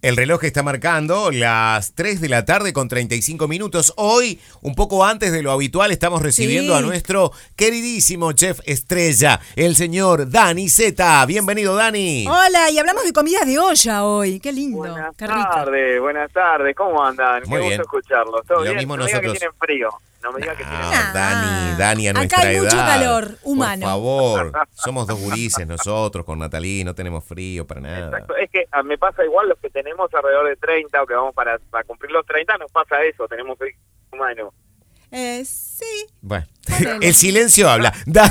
El reloj está marcando las 3 de la tarde con 35 minutos. Hoy, un poco antes de lo habitual, estamos recibiendo Sí. a nuestro queridísimo chef estrella, el señor Dani Zeta. Bienvenido, Dani. Hola, y hablamos de comidas de olla hoy. Qué lindo. Buenas tardes, buenas tardes. ¿Cómo andan? Muy Qué bien. gusto escucharlos. ¿Todo Lo bien? mismo no me diga que nosotros. tienen frío. No me diga que tienen No, Ah. Dani, Dani, a Acá nuestra hay mucho edad. calor humano. Por favor, somos dos gurises nosotros con Natalí, no tenemos frío para nada. Exacto. Es que ah, me pasa igual los que tenemos alrededor de 30 o que vamos para, para cumplir los 30, nos pasa eso. Tenemos frío humano. Eh, sí. Bueno, el silencio habla. Da-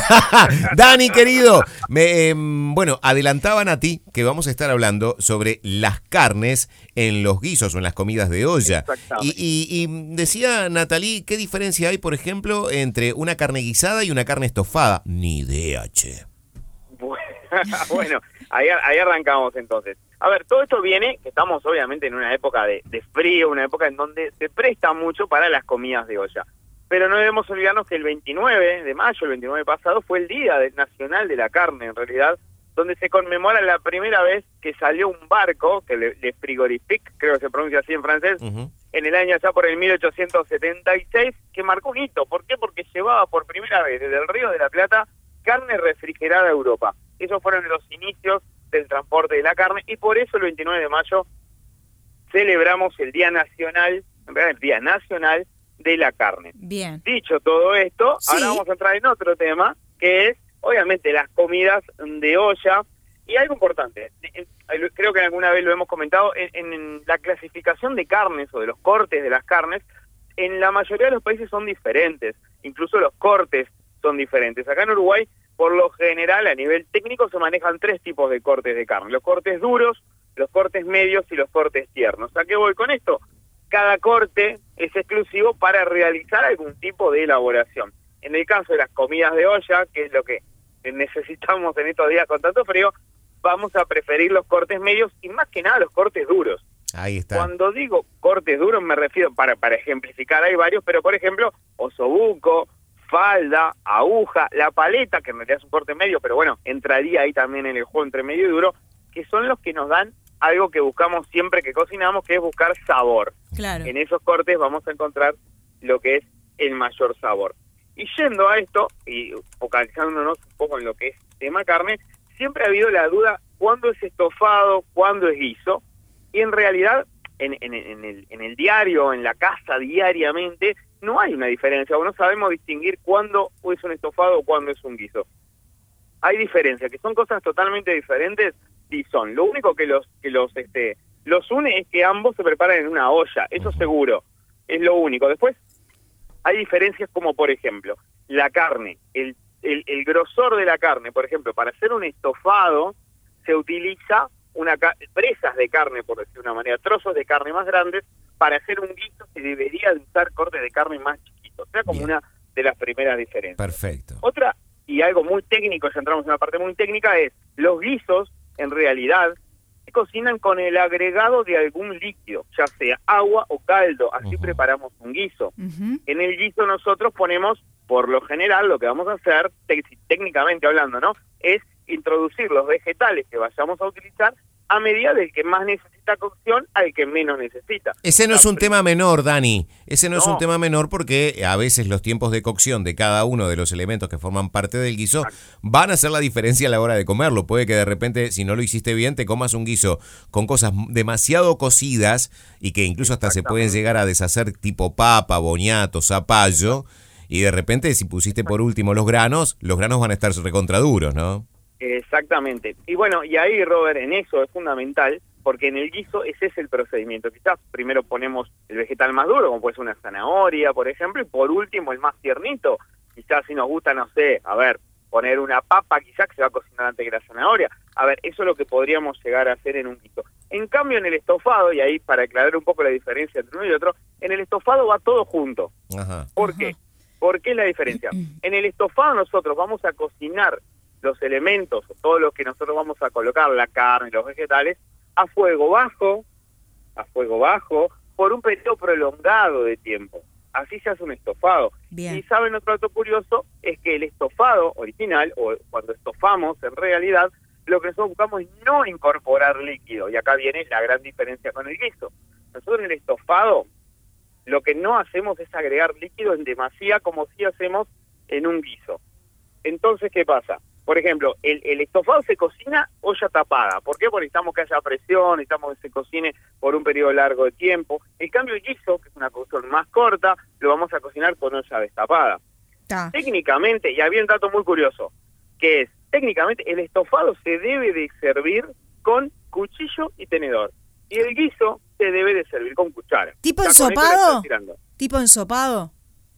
Dani, querido, me, em, bueno, adelantaban a ti que vamos a estar hablando sobre las carnes en los guisos o en las comidas de olla. Exactamente. Y, y- y decía Natalí, ¿qué diferencia hay, por ejemplo, entre una carne guisada y una carne estofada? Ni idea, che. bueno, ahí, ahí arrancamos entonces. A ver, todo esto viene, que estamos obviamente en una época de, de frío, una época en donde se presta mucho para las comidas de olla. Pero no debemos olvidarnos que el 29 de mayo, el 29 pasado, fue el Día Nacional de la Carne, en realidad, donde se conmemora la primera vez que salió un barco, que le, le frigorifique, creo que se pronuncia así en francés, en el año ya por el 1876, que marcó un hito. ¿Por qué? Porque llevaba por primera vez desde el Río de la Plata carne refrigerada a Europa. Esos fueron los inicios del transporte de la carne y por eso el 29 de mayo celebramos el Día Nacional, en realidad el Día Nacional de la Carne. Bien. Dicho todo esto, Sí. ahora vamos a entrar en otro tema, que es, obviamente, las comidas de olla. Y algo importante, eh, creo que alguna vez lo hemos comentado, en, en la clasificación de carnes o de los cortes de las carnes, en la mayoría de los países son diferentes, incluso los cortes son diferentes. Acá en Uruguay, por lo general, a nivel técnico, se manejan tres tipos de cortes de carne. Los cortes duros, los cortes medios y los cortes tiernos. ¿A qué voy con esto? Cada corte es exclusivo para realizar algún tipo de elaboración. En el caso de las comidas de olla, que es lo que necesitamos en estos días con tanto frío, vamos a preferir los cortes medios y más que nada los cortes duros. Ahí está. Cuando digo cortes duros me refiero, para, para ejemplificar, hay varios, pero por ejemplo, osobuco, falda, aguja, la paleta, que en realidad es un corte medio, pero bueno, entraría ahí también en el juego entre medio y duro, que son los que nos dan algo que buscamos siempre que cocinamos, que es buscar sabor. Claro. En esos cortes vamos a encontrar lo que es el mayor sabor. Y yendo a esto, y focalizándonos un poco en lo que es tema carne, siempre ha habido la duda cuándo es estofado, cuándo es guiso, y en realidad en, en- en el, en el diario, en la casa diariamente, no hay una diferencia, o no sabemos distinguir cuándo es un estofado o cuándo es un guiso. Hay diferencias, que son cosas totalmente diferentes, Lo único que los que los este los une es que ambos se preparan en una olla, eso seguro, es lo único. Después hay diferencias como por ejemplo, la carne, el, el, el grosor de la carne, por ejemplo, para hacer un estofado se utiliza una presas de carne, por decir de una manera, trozos de carne más grandes, para hacer un guiso se debería de usar cortes de carne más chiquitos, o sea, como Bien. una de las primeras diferencias. Perfecto. Otra, y algo muy técnico, ya entramos en una parte muy técnica, es los guisos, en realidad, se cocinan con el agregado de algún líquido, ya sea agua o caldo, así preparamos un guiso. En el guiso nosotros ponemos, por lo general, lo que vamos a hacer, técnicamente hablando, ¿no? Es introducir los vegetales que vayamos a utilizar a medida del que más necesita cocción al que menos necesita. Ese no es un La- tema menor, Dani. Ese no, es un tema menor porque a veces los tiempos de cocción de cada uno de los elementos que forman parte del guiso van a hacer la diferencia a la hora de comerlo. Puede que de repente, si no lo hiciste bien, te comas un guiso con cosas demasiado cocidas y que incluso hasta se pueden llegar a deshacer tipo papa, boñato, zapallo. Y de repente, si pusiste por último los granos, los granos van a estar recontraduros, ¿no? Exactamente. Y bueno, y ahí, Robert, en eso es fundamental, porque en el guiso ese es el procedimiento. Quizás primero ponemos el vegetal más duro, como puede ser una zanahoria, por ejemplo, y por último el más tiernito. Quizás si nos gusta, no sé, a ver, poner una papa, quizás que se va a cocinar antes que la zanahoria. A ver, eso es lo que podríamos llegar a hacer en un guiso. En cambio, en el estofado, y ahí para aclarar un poco la diferencia entre uno y otro, en el estofado va todo junto. Ajá. ¿Por Ajá. qué? ¿Por qué la diferencia? En el estofado nosotros vamos a cocinar los elementos, o todo lo que nosotros vamos a colocar, la carne, los vegetales, a fuego bajo, a fuego bajo, por un periodo prolongado de tiempo. Así se hace un estofado. Bien. Y saben otro dato curioso, es que el estofado original, o cuando estofamos en realidad, lo que nosotros buscamos es no incorporar líquido. Y acá viene la gran diferencia con el guiso. Nosotros en el estofado lo que no hacemos es agregar líquido en demasía como si hacemos en un guiso. Entonces, ¿qué pasa? Por ejemplo, el, el, estofado se cocina olla tapada. ¿Por qué? Porque necesitamos que haya presión, necesitamos que se cocine por un periodo largo de tiempo. En cambio, el guiso, que es una cocción más corta, lo vamos a cocinar con olla destapada. Ta. Técnicamente, y había un dato muy curioso, que es, técnicamente, el estofado se debe de servir con cuchillo y tenedor. Y el guiso se debe de servir con cuchara. ¿Tipo le ensopado? ¿Tipo ensopado?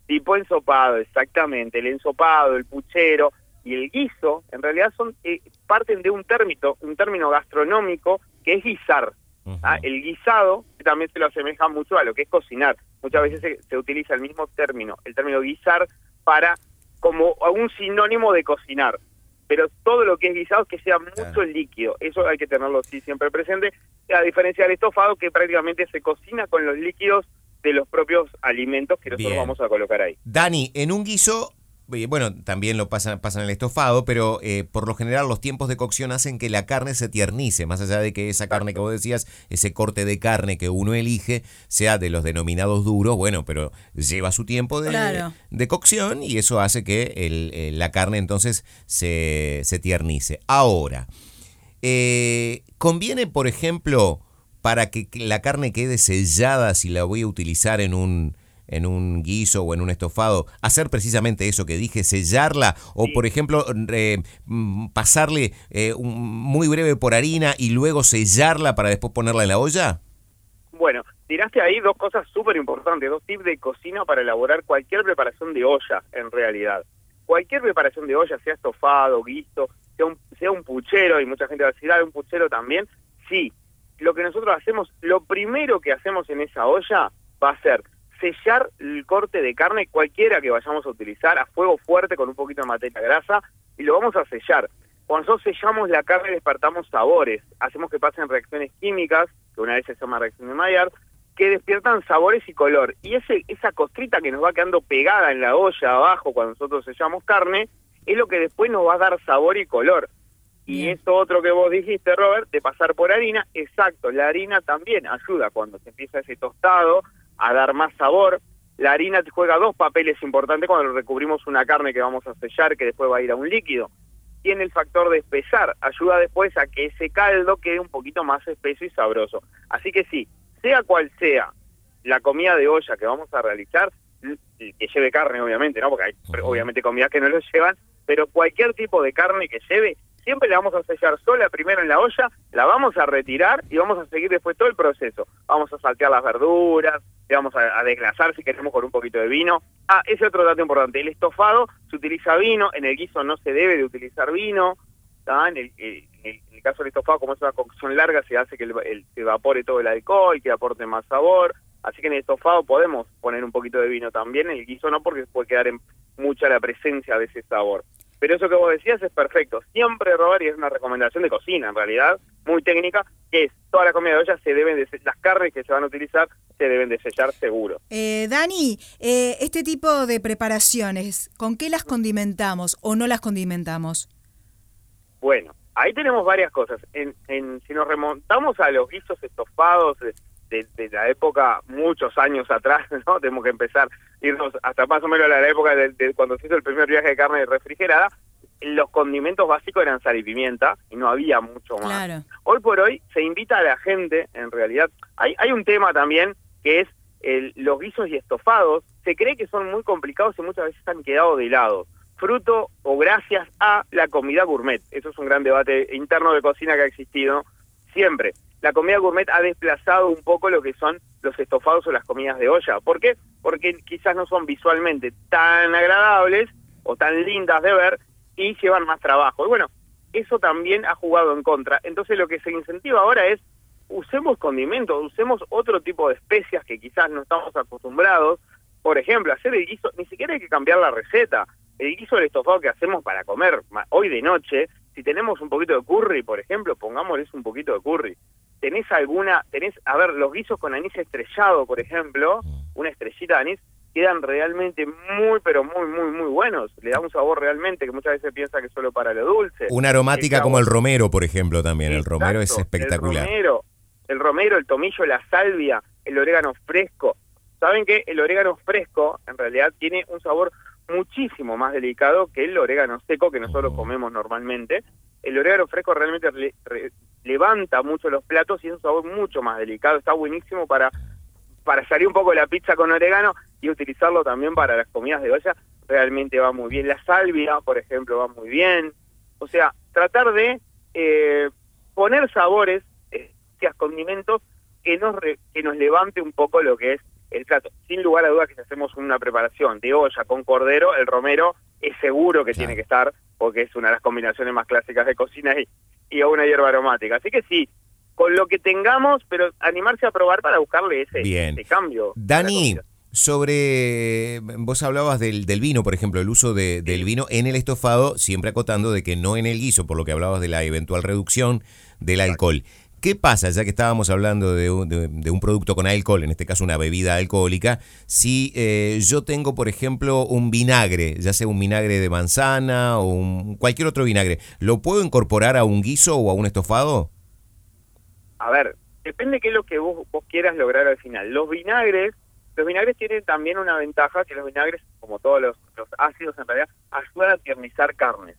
Tipo ensopado, exactamente. El ensopado, el puchero y el guiso, en realidad son eh, parten de un término, un término gastronómico que es guisar. ¿ah? El guisado también se lo asemeja mucho a lo que es cocinar. Muchas veces se, se utiliza el mismo término, el término guisar, para como un sinónimo de cocinar. Pero todo lo que es guisado es que sea mucho líquido. Eso hay que tenerlo sí siempre presente. A diferencia del estofado, que prácticamente se cocina con los líquidos de los propios alimentos que nosotros Bien. vamos a colocar ahí. Dani, en un guiso, bueno, también lo pasa, pasa en el estofado, pero eh, por lo general los tiempos de cocción hacen que la carne se tiernice, más allá de que esa carne que vos decías, ese corte de carne que uno elige, sea de los denominados duros, bueno, pero lleva su tiempo de, Claro. de cocción y eso hace que el- eh, la carne entonces se, se tiernice. Ahora, eh, ¿conviene, por ejemplo, para que la carne quede sellada si la voy a utilizar en un en un guiso o en un estofado, hacer precisamente eso que dije, sellarla o Sí. por ejemplo eh, mm, pasarle eh, un- muy breve por harina y luego sellarla para después ponerla en la olla? Bueno, tiraste ahí dos cosas súper importantes, dos tips de cocina para elaborar cualquier preparación de olla, en realidad. Cualquier preparación de olla, sea estofado, guiso, sea un, sea un puchero, y mucha gente va a decir, ah, un puchero también. Sí, lo que nosotros hacemos, lo primero que hacemos en esa olla va a ser sellar el corte de carne, cualquiera que vayamos a utilizar, a fuego fuerte con un poquito de materia grasa, y lo vamos a sellar. Cuando nosotros sellamos la carne despertamos sabores, hacemos que pasen reacciones químicas, que una vez se llama reacción de Maillard, que despiertan sabores y color. Y ese esa costrita que nos va quedando pegada en la olla abajo cuando nosotros sellamos carne, es lo que después nos va a dar sabor y color. Y Bien. esto otro que vos dijiste, Robert, de pasar por harina, exacto, la harina también ayuda cuando se empieza ese tostado a dar más sabor. La harina juega dos papeles importantes cuando recubrimos una carne que vamos a sellar, que después va a ir a un líquido. Tiene el factor de espesar, ayuda después a que ese caldo quede un poquito más espeso y sabroso. Así que sí, sea cual sea la comida de olla que vamos a realizar, que lleve carne obviamente, ¿no? Porque hay obviamente comidas que no lo llevan, pero cualquier tipo de carne que lleve, siempre la vamos a sellar sola primero en la olla, la vamos a retirar y vamos a seguir después todo el proceso. Vamos a saltear las verduras, le vamos a, a desglasar si queremos con un poquito de vino. Ah, ese otro dato importante, el estofado se utiliza vino, en el guiso no se debe de utilizar vino, en, el, eh, en el- en el caso del estofado, como es una cocción larga, se hace que el, el- se evapore todo el alcohol, que aporte más sabor, así que en el estofado podemos poner un poquito de vino también, en el guiso no, porque puede quedar en mucha la presencia de ese sabor. Pero eso que vos decías es perfecto. Siempre, Robert, y es una recomendación de cocina, en realidad, muy técnica, que es toda la comida de olla se deben de, las carnes que se van a utilizar se deben de sellar seguro. Eh, Dani, eh, este tipo de preparaciones, ¿con qué las condimentamos o no las condimentamos? Bueno, ahí tenemos varias cosas. En, en, si nos remontamos a los guisos estofados de, la época, muchos años atrás, ¿no? Tenemos que empezar, irnos hasta más o menos a la época de, de cuando se hizo el primer viaje de carne refrigerada. Los condimentos básicos eran sal y pimienta y no había mucho más. Claro. Hoy por hoy se invita a la gente, en realidad, hay, hay un tema también que es el- los guisos y estofados, se cree que son muy complicados y muchas veces han quedado de lado, fruto o gracias a la comida gourmet. Eso es un gran debate interno de cocina que ha existido siempre. La comida gourmet ha desplazado un poco lo que son los estofados o las comidas de olla. ¿Por qué? Porque quizás no son visualmente tan agradables o tan lindas de ver y llevan más trabajo. Y bueno, eso también ha jugado en contra. Entonces lo que se incentiva ahora es usemos condimentos, usemos otro tipo de especias que quizás no estamos acostumbrados. Por ejemplo, hacer el guiso, ni siquiera hay que cambiar la receta. El guiso del estofado que hacemos para comer hoy de noche, si tenemos un poquito de curry, por ejemplo, pongámosles un poquito de curry. ¿Tenés alguna, tenés, a ver, los guisos con anís estrellado, por ejemplo, una estrellita de anís, quedan realmente muy, pero muy, muy, muy buenos. Le da un sabor realmente que muchas veces piensa que es solo para lo dulce. Una aromática como el romero, por ejemplo, también. el romero es espectacular. El romero, el romero, el tomillo, la salvia, el orégano fresco. Saben que el orégano fresco en realidad tiene un sabor muchísimo más delicado que el orégano seco que nosotros comemos normalmente. El orégano fresco realmente levanta mucho los platos y es un sabor mucho más delicado. Está buenísimo para, para salir un poco de la pizza con orégano y utilizarlo también para las comidas de olla. Realmente va muy bien. La salvia, por ejemplo, va muy bien. O sea, tratar de eh, poner sabores, eh, condimentos que nos, que nos levante un poco lo que es el plato. Sin lugar a dudas que si hacemos una preparación de olla con cordero, el romero es seguro que tiene que estar, porque es una de las combinaciones más clásicas de cocina y, y una hierba aromática. Así que sí, con lo que tengamos, pero animarse a probar para buscarle ese, ese cambio. Dani, sobre, vos hablabas del, del, vino, por ejemplo, el uso de, del vino en el estofado, siempre acotando de que no en el guiso, por lo que hablabas de la eventual reducción del alcohol. ¿Qué pasa, ya que estábamos hablando de un, producto con alcohol, en este caso una bebida alcohólica, si eh, yo tengo, por ejemplo, un vinagre, ya sea un vinagre de manzana o un, cualquier otro vinagre, ¿lo puedo incorporar a un guiso o a un estofado? A ver, depende qué es lo que vos, quieras lograr al final. Los vinagres, los vinagres tienen también una ventaja, que los vinagres, como todos los, ácidos en realidad, ayudan a tiernizar carnes.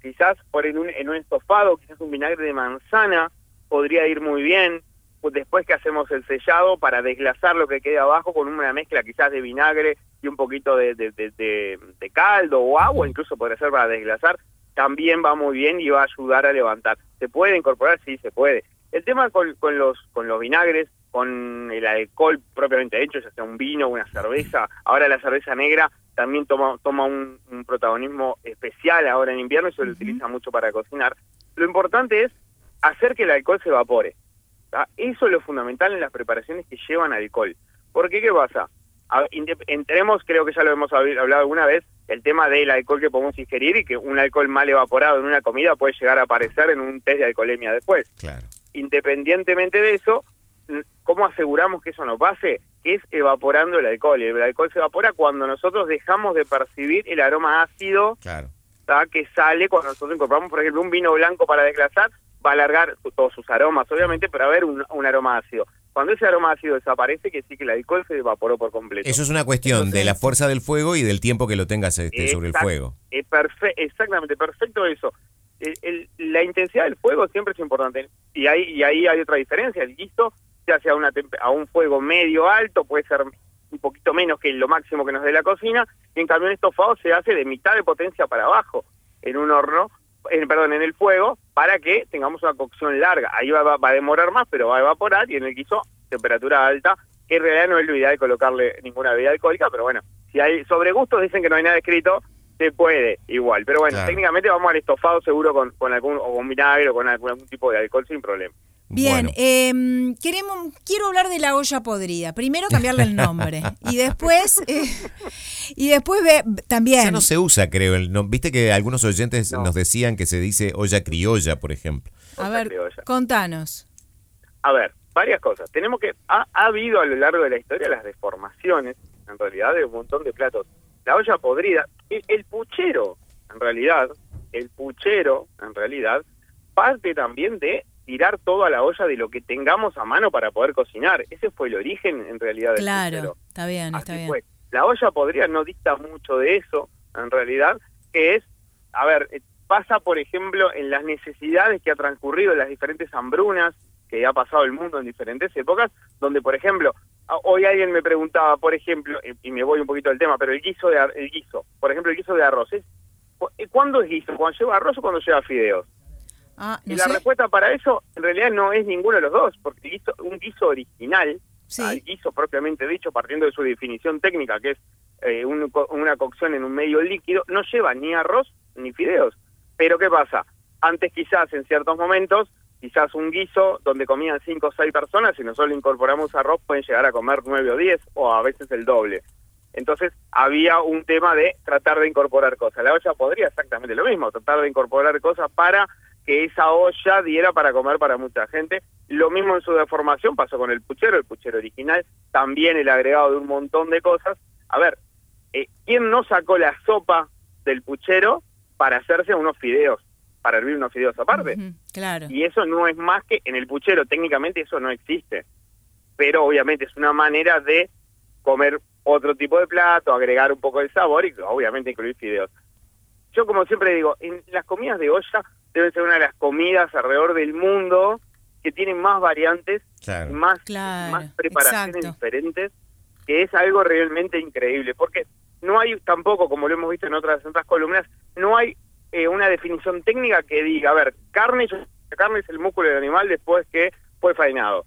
Quizás por en un, en un estofado, quizás un vinagre de manzana, podría ir muy bien pues después que hacemos el sellado para desglasar lo que quede abajo con una mezcla quizás de vinagre y un poquito de, de, caldo o agua, incluso podría ser para desglasar, también va muy bien y va a ayudar a levantar. ¿Se puede incorporar? Sí, se puede. El tema con, con, los, con los vinagres, con el alcohol propiamente hecho, ya sea un vino, una cerveza, ahora la cerveza negra también toma, toma un, protagonismo especial ahora en invierno y se lo utiliza mucho para cocinar. Lo importante es hacer que el alcohol se evapore. Eso es lo fundamental en las preparaciones que llevan alcohol. Porque, ¿qué pasa? entremos, creo que ya lo hemos hablado alguna vez, el tema del alcohol que podemos ingerir y que un alcohol mal evaporado en una comida puede llegar a aparecer en un test de alcoholemia después. Independientemente de eso, ¿cómo aseguramos que eso no pase? Que es evaporando el alcohol. El alcohol se evapora cuando nosotros dejamos de percibir el aroma ácido que sale cuando nosotros incorporamos, por ejemplo, un vino blanco para desglasar va a alargar todos sus aromas, obviamente, pero a haber un, aroma ácido. Cuando ese aroma ácido desaparece, que sí que el alcohol se evaporó por completo. Eso es una cuestión de la fuerza del fuego y del tiempo que lo tengas este, sobre el fuego. Es exactamente, perfecto eso. la intensidad del fuego siempre es importante. Y ahí, y ahí hay otra diferencia. El guiso se hace a, una a un fuego medio alto, puede ser un poquito menos que lo máximo que nos dé la cocina, y en cambio en estofado se hace de mitad de potencia para abajo en un horno perdón, en el fuego para que tengamos una cocción larga. Ahí va, va, a demorar más, pero va a evaporar y en el guiso temperatura alta, que en realidad no es lo ideal colocarle ninguna bebida alcohólica, pero bueno, si hay sobre gustos dicen que no hay nada escrito, se puede igual. Pero bueno, técnicamente vamos al estofado seguro con, con algún o con vinagre o con algún tipo de alcohol sin problema. Bien, em, queremos, quiero hablar de la olla podrida. Primero cambiarle el nombre y después eh, y después ve, también. Ya no se usa, creo. El, Viste que algunos oyentes nos decían que se dice olla criolla, por ejemplo. A ver, contanos. A ver, varias cosas. Tenemos que ha, habido a lo largo de la historia las deformaciones, en realidad, de un montón de platos. La olla podrida, el puchero, en realidad, el puchero, en realidad, parte también de tirar todo a la olla de lo que tengamos a mano para poder cocinar. Ese fue el origen en realidad del Claro, está bien, está bien. La olla podría no dista mucho de eso, en realidad, que es, a ver, eh, pasa por ejemplo en las necesidades que ha transcurrido en las diferentes hambrunas que ha pasado el mundo en diferentes épocas, donde por ejemplo, hoy alguien me preguntaba, por ejemplo, y me voy un poquito del tema, pero el guiso de el guiso, por ejemplo, el guiso de arroz, ¿cuándo es guiso? ¿Cuando lleva arroz o cuando lleva fideos? Ah, y la respuesta para eso en realidad no es ninguno de los dos, porque un guiso original, el guiso propiamente dicho, partiendo de su definición técnica, que es eh, una cocción en un medio líquido, no lleva ni arroz ni fideos. Pero ¿qué pasa? Antes quizás en ciertos momentos, quizás un guiso donde comían cinco o seis personas, y nosotros incorporamos arroz, pueden llegar a comer nueve o diez, o a veces el doble. Entonces había un tema de tratar de incorporar cosas. La olla podría exactamente lo mismo, tratar de incorporar cosas para que esa olla diera para comer para mucha gente. Lo mismo en su deformación pasó con el puchero, el puchero original, también el agregado de un montón de cosas, a ver, eh, ¿quién no sacó la sopa del puchero para hacerse unos fideos, para hervir unos fideos aparte? Claro. Y eso no es más que en el puchero, técnicamente eso no existe. Pero obviamente es una manera de comer otro tipo de plato, agregar un poco de sabor y obviamente incluir fideos. Yo como siempre digo, en las comidas de olla deben ser una de las comidas alrededor del mundo que tienen más variantes, Claro. más, Claro, más preparaciones exacto. diferentes, que es algo realmente increíble. Porque no hay tampoco, como lo hemos visto en otras, en otras columnas, no hay eh, una definición técnica que diga, a ver, carne, yo- la carne es el músculo del animal después que fue faenado.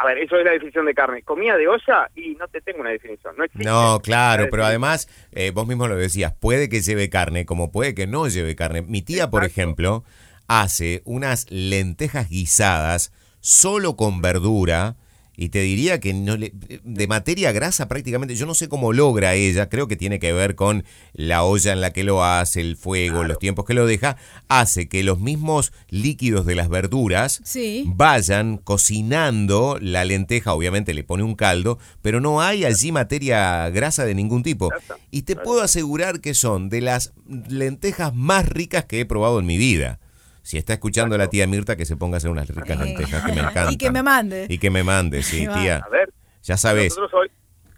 A ver, eso es la definición de carne. Comida de olla y no te tengo una definición. No, existe. No, claro, pero además, eh, vos mismo lo decías, puede que lleve carne, como puede que no lleve carne. Mi tía, por ejemplo, hace unas lentejas guisadas solo con verdura. Y te diría que no le- de materia grasa prácticamente, yo no sé cómo logra ella, creo que tiene que ver con la olla en la que lo hace, el fuego, los tiempos que lo deja, hace que los mismos líquidos de las verduras Sí. vayan cocinando la lenteja, obviamente le pone un caldo, pero no hay allí materia grasa de ningún tipo. Y te puedo asegurar que son de las lentejas más ricas que he probado en mi vida. Si está escuchando la tía Mirta, que se ponga a hacer unas ricas lentejas que me encantan. Y que me mande. Y que me mande, sí, tía. A ver, Ya sabes. nosotros hoy,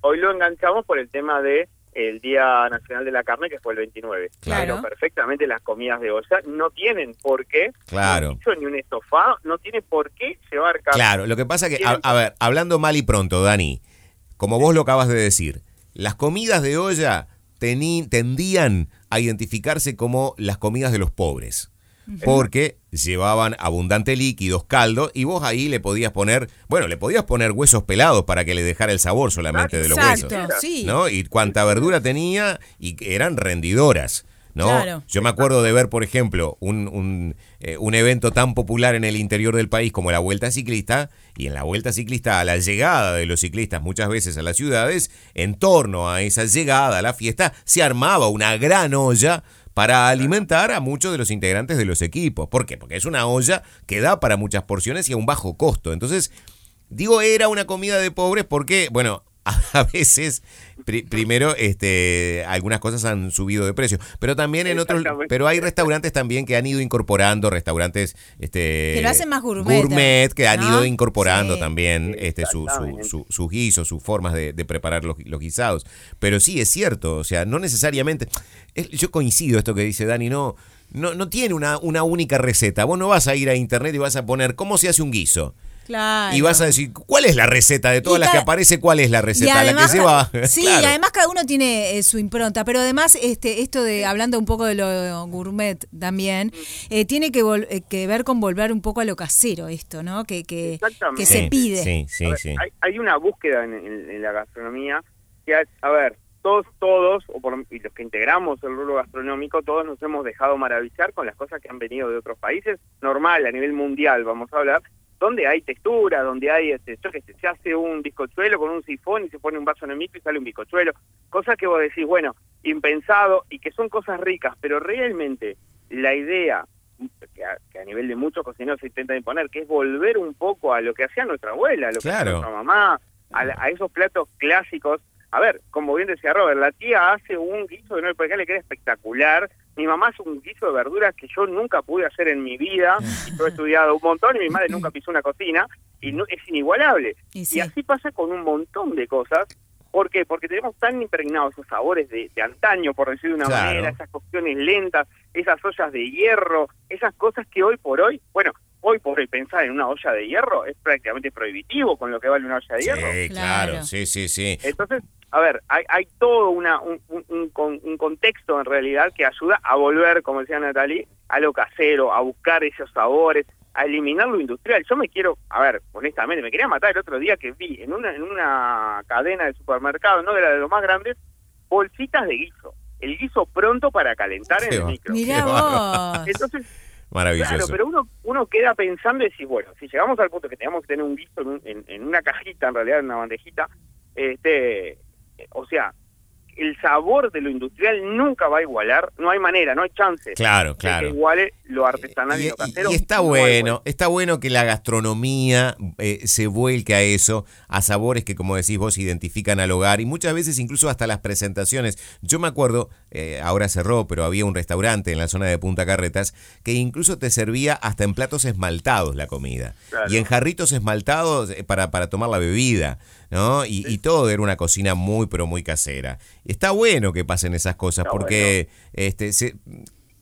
hoy lo enganchamos por el tema de el Día Nacional de la Carne, que fue el 29. Claro. Pero perfectamente las comidas de olla no tienen por qué, Claro. ni un ni un estofado, no tiene por qué llevar carne. Claro, lo que pasa que, a, a ver, hablando mal y pronto, Dani, como vos lo acabas de decir, las comidas de olla tendían a identificarse como las comidas de los pobres. Porque llevaban abundante líquidos, caldo, y vos ahí le podías poner, bueno, le podías poner huesos pelados para que le dejara el sabor solamente de los Exacto, huesos. sí. ¿no? Y cuánta verdura tenía y eran rendidoras. ¿no? Claro. Yo me acuerdo de ver, por ejemplo, un, un, eh, un evento tan popular en el interior del país como la Vuelta Ciclista, y en la Vuelta Ciclista, a la llegada de los ciclistas muchas veces a las ciudades, en torno a esa llegada a la fiesta, se armaba una gran olla para alimentar a muchos de los integrantes de los equipos. ¿Por qué? Porque es una olla que da para muchas porciones y a un bajo costo. Entonces, Digo, era una comida de pobres porque, bueno, a veces, pri- primero, este, algunas cosas han subido de precio, pero también en otros, pero hay restaurantes también que han ido incorporando, restaurantes, este, Que lo hacen más gourmet, que han ¿no? ido incorporando Sí. también, este, su, su, su- sus guisos, sus formas de, de preparar los, los guisados. Pero sí es cierto, o sea, no necesariamente, es- yo coincido esto que dice Dani, no, no, no tiene una, una única receta. Vos no vas a ir a internet y vas a poner cómo se hace un guiso. Claro. Y vas a decir, ¿cuál es la receta de todas las que aparece? ¿Cuál es la receta? además, la que lleva. sí, Claro. y además cada uno tiene eh, su impronta, pero además este esto de hablando un poco de lo gourmet también eh, tiene que, vol- eh, que ver con volver un poco a lo casero esto, ¿no? Que que, Exactamente. que se Sí, pide. Sí, sí, A ver, sí. Hay, hay una búsqueda en, en- en la gastronomía que, a, a ver, todos, todos, o por, y los que integramos el rubro gastronómico, todos nos hemos dejado maravillar con las cosas que han venido de otros países, normal, a nivel mundial, vamos a hablar, donde hay textura, donde hay, este, yo qué sé, se hace un bizcochuelo con un sifón y se pone un vaso en el micro y sale un bizcochuelo, cosas que vos decís, bueno, impensado y que son cosas ricas, pero realmente la idea que a, que a nivel de muchos cocineros se intenta imponer, que es volver un poco a lo que hacía nuestra abuela, a lo que hacía nuestra mamá, a, la- a esos platos clásicos. A ver, como bien decía Robert, la tía hace un guiso de nueve le queda espectacular. Mi mamá hace un guiso de verduras que yo nunca pude hacer en mi vida. Y yo he estudiado un montón y mi madre nunca pisó una cocina y no, es inigualable. Y sí. Y así pasa con un montón de cosas. ¿Por qué? Porque tenemos tan impregnados esos sabores de, de antaño, por decir de una Claro. manera, esas cocciones lentas, esas ollas de hierro, esas cosas que hoy por hoy, bueno, hoy por hoy pensar en una olla de hierro es prácticamente prohibitivo con lo que vale una olla de hierro. Sí, claro, sí, sí, sí. Entonces, a ver, hay, hay todo una, un, un- un con- un contexto en realidad que ayuda a volver, como decía Natalie, a lo casero, a buscar esos sabores, a eliminar lo industrial. Yo me quiero, a ver, honestamente, me quería matar el otro día que vi en una, en una cadena de supermercado, no de la de los más grandes, bolsitas de guiso. El guiso pronto para calentar en el micro. Mirá vos. Entonces, Maravilloso. Claro, pero uno, uno queda pensando y decir, bueno, si llegamos al punto que tenemos que tener un guiso en, en- una cajita, en realidad en una bandejita, este, o sea, el sabor de lo industrial nunca va a igualar, no hay manera, no hay chance. Claro, de claro. Que iguale lo artesanal y, Y, lo casero. y está No bueno, está bueno que la gastronomía eh, se vuelque a eso, a sabores que como decís vos identifican al hogar y muchas veces incluso hasta las presentaciones. Yo me acuerdo, eh, ahora cerró, pero había un restaurante en la zona de Punta Carretas que incluso te servía hasta en platos esmaltados la comida Claro. y en jarritos esmaltados eh, para, para tomar la bebida, ¿no? Y, y todo era una cocina muy pero muy casera. Está bueno que pasen esas cosas Está porque este se,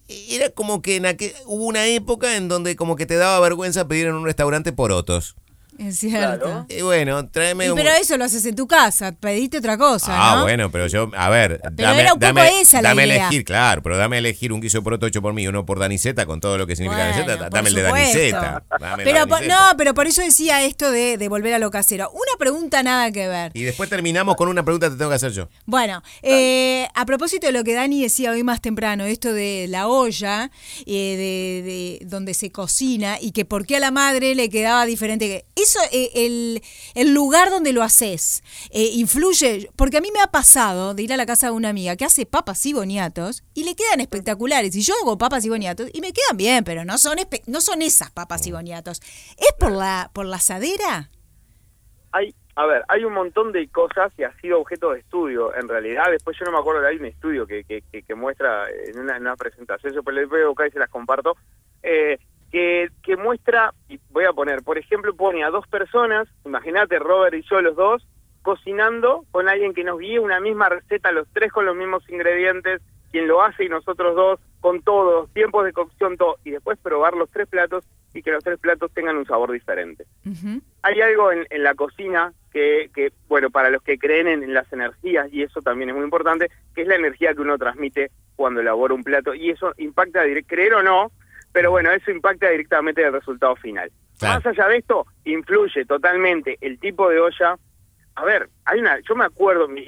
era como que en aquel- hubo una época en donde como que te daba vergüenza pedir en un restaurante porotos. Es cierto. Claro. Y bueno, tráeme Y un... pero eso lo haces en tu casa, pediste otra cosa, Ah, ¿no? bueno, pero yo, a ver, Pero dame, era un poco dame, esa la dame idea. elegir, claro, pero dame elegir un guiso de poroto hecho por mí, uno por Daniceta, con todo lo que significa Bueno, Daniceta, dame el de. Daniceta. dame Pero por- no, pero por eso decía esto de, de volver a lo casero. Una pregunta nada que ver. Y después terminamos con una pregunta que te tengo que hacer yo. Bueno, eh, a propósito de lo que Dani decía hoy más temprano, esto de la olla, eh, de, de donde se cocina y que por qué a la madre le quedaba diferente. que Eso, eh, el, el lugar donde lo haces, eh, influye, porque a mí me ha pasado de ir a la casa de una amiga que hace papas y boniatos y le quedan espectaculares. Y yo hago papas y boniatos y me quedan bien, pero no son, no son esas papas y boniatos. ¿Es por la, por la asadera? hay, a ver, hay un montón de cosas y ha sido objeto de estudio. En realidad, después yo no me acuerdo, hay un estudio que, que, que, que muestra en una, en una presentación, yo les voy a buscar y se las comparto, eh, que, que muestra, y voy a poner, por ejemplo, pone a dos personas, imagínate Robert y yo los dos, cocinando con alguien que nos guíe una misma receta, los tres con los mismos ingredientes, quien lo hace y nosotros dos, con todos, tiempos de cocción, todo, y después probar los tres platos y que los tres platos tengan un sabor diferente. Hay algo en, en la cocina que, que, bueno, para los que creen en, en las energías, y eso también es muy importante, que es la energía que uno transmite cuando elabora un plato, y eso impacta, creer o no, pero bueno, eso impacta directamente el resultado final. Claro. Más allá de esto, influye totalmente el tipo de olla. A ver, hay una, yo me acuerdo, mi-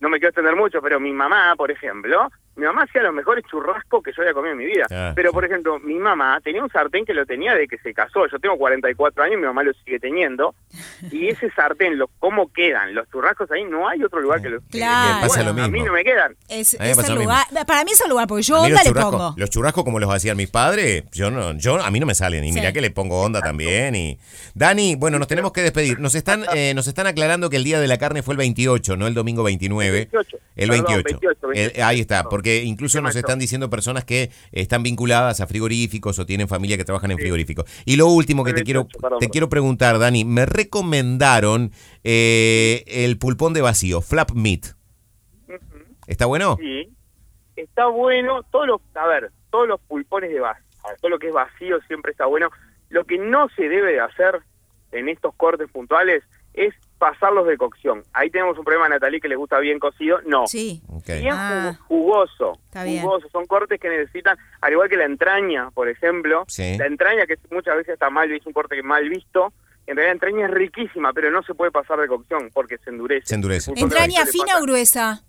no me quiero extender mucho, pero mi mamá, por ejemplo, mi mamá hacía los mejores churrascos que yo había comido en mi vida. Ah, pero, sí. por ejemplo, mi mamá tenía un sartén que lo tenía de que se casó. Yo tengo 44 años, mi mamá lo sigue teniendo. Y ese sartén, lo, ¿cómo quedan? Los churrascos ahí, no hay otro lugar que los que- Claro. Pasa bueno, lo A mí no me quedan. Es, A mí me es pasa el lo lugar. Para mí es el lugar, porque yo onda los le pongo. los churrascos como los hacían mis padres, yo no, yo a mí no me salen. Y Sí. mirá que le pongo onda también. Y Dani, bueno, nos tenemos que despedir. Nos están, eh, nos están aclarando que el día de la carne fue el 28, no el domingo 29. El 28. El Perdón, 28. 28, 28. El- ahí está, Perdón. Porque incluso nos están diciendo personas que están vinculadas a frigoríficos o tienen familia que trabajan en frigoríficos. Y lo último que te quiero 28, perdón, te quiero preguntar, Dani, me recomendaron eh, el pulpón de vacío, flap meat. ¿Está bueno? Sí. Está bueno, todos los, a ver, todos los pulpones de vacío, todo lo que es vacío siempre está bueno. Lo que no se debe de hacer en estos cortes puntuales es pasarlos de cocción. Ahí tenemos un problema a Natalie que le gusta bien cocido. No. Sí. Bien Ah. jugo- jugoso, Está bien. jugoso. Son cortes que necesitan, al igual que la entraña, por ejemplo, Sí. la entraña que muchas veces está mal, es un corte mal visto. En realidad la entraña es riquísima, pero no se puede pasar de cocción porque se endurece. Se endurece. ¿Entraña fina o gruesa?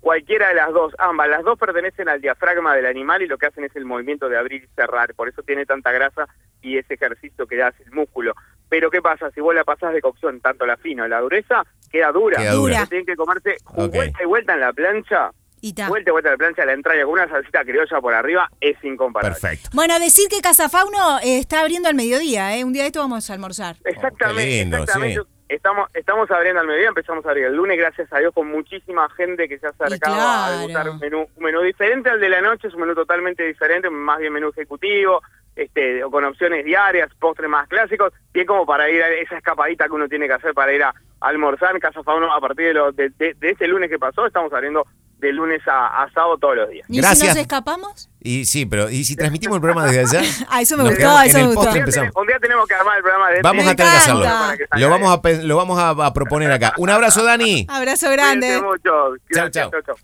Cualquiera de las dos, ambas. Las dos pertenecen al diafragma del animal y lo que hacen es el movimiento de abrir y cerrar. Por eso tiene tanta grasa y ese ejercicio que hace el músculo. Pero ¿qué pasa? Si vos la pasás de cocción, tanto la fina o la dureza, queda dura. Queda dura. Entonces Tienen que comerse Ok. vuelta y vuelta en la plancha, Y ta. vuelta y vuelta en la plancha, la entraña con una salsita criolla por arriba, es incomparable. Perfecto. Bueno, decir que Casa Fauno eh, está abriendo al mediodía, ¿eh? Un día de esto vamos a almorzar. Exactamente, Oh, lindo, exactamente. sí. Estamos, estamos abriendo al mediodía, empezamos a abrir el lunes, gracias a Dios, con muchísima gente que se ha acercado a degustar un menú, un menú diferente al de la noche, es un menú totalmente diferente, más bien menú ejecutivo, este, o con opciones diarias, postres más clásicos, bien como para ir a esa escapadita que uno tiene que hacer para ir a, almorzar en Casa Fauno a partir de, lo, de, de- de este lunes que pasó, estamos abriendo de lunes a, a sábado todos los días. ¿Y si Gracias. nos escapamos? Y sí, pero ¿y si transmitimos el programa desde allá? Ah, eso me Nos gustó, eso en me el gustó. postre Un día, un día tenemos que armar el programa de Vamos a tener que hacerlo. Lo vamos a, lo vamos a, a proponer acá. Un abrazo, Dani. Abrazo grande. Cuídense mucho. Chau, Gracias, chau. chau.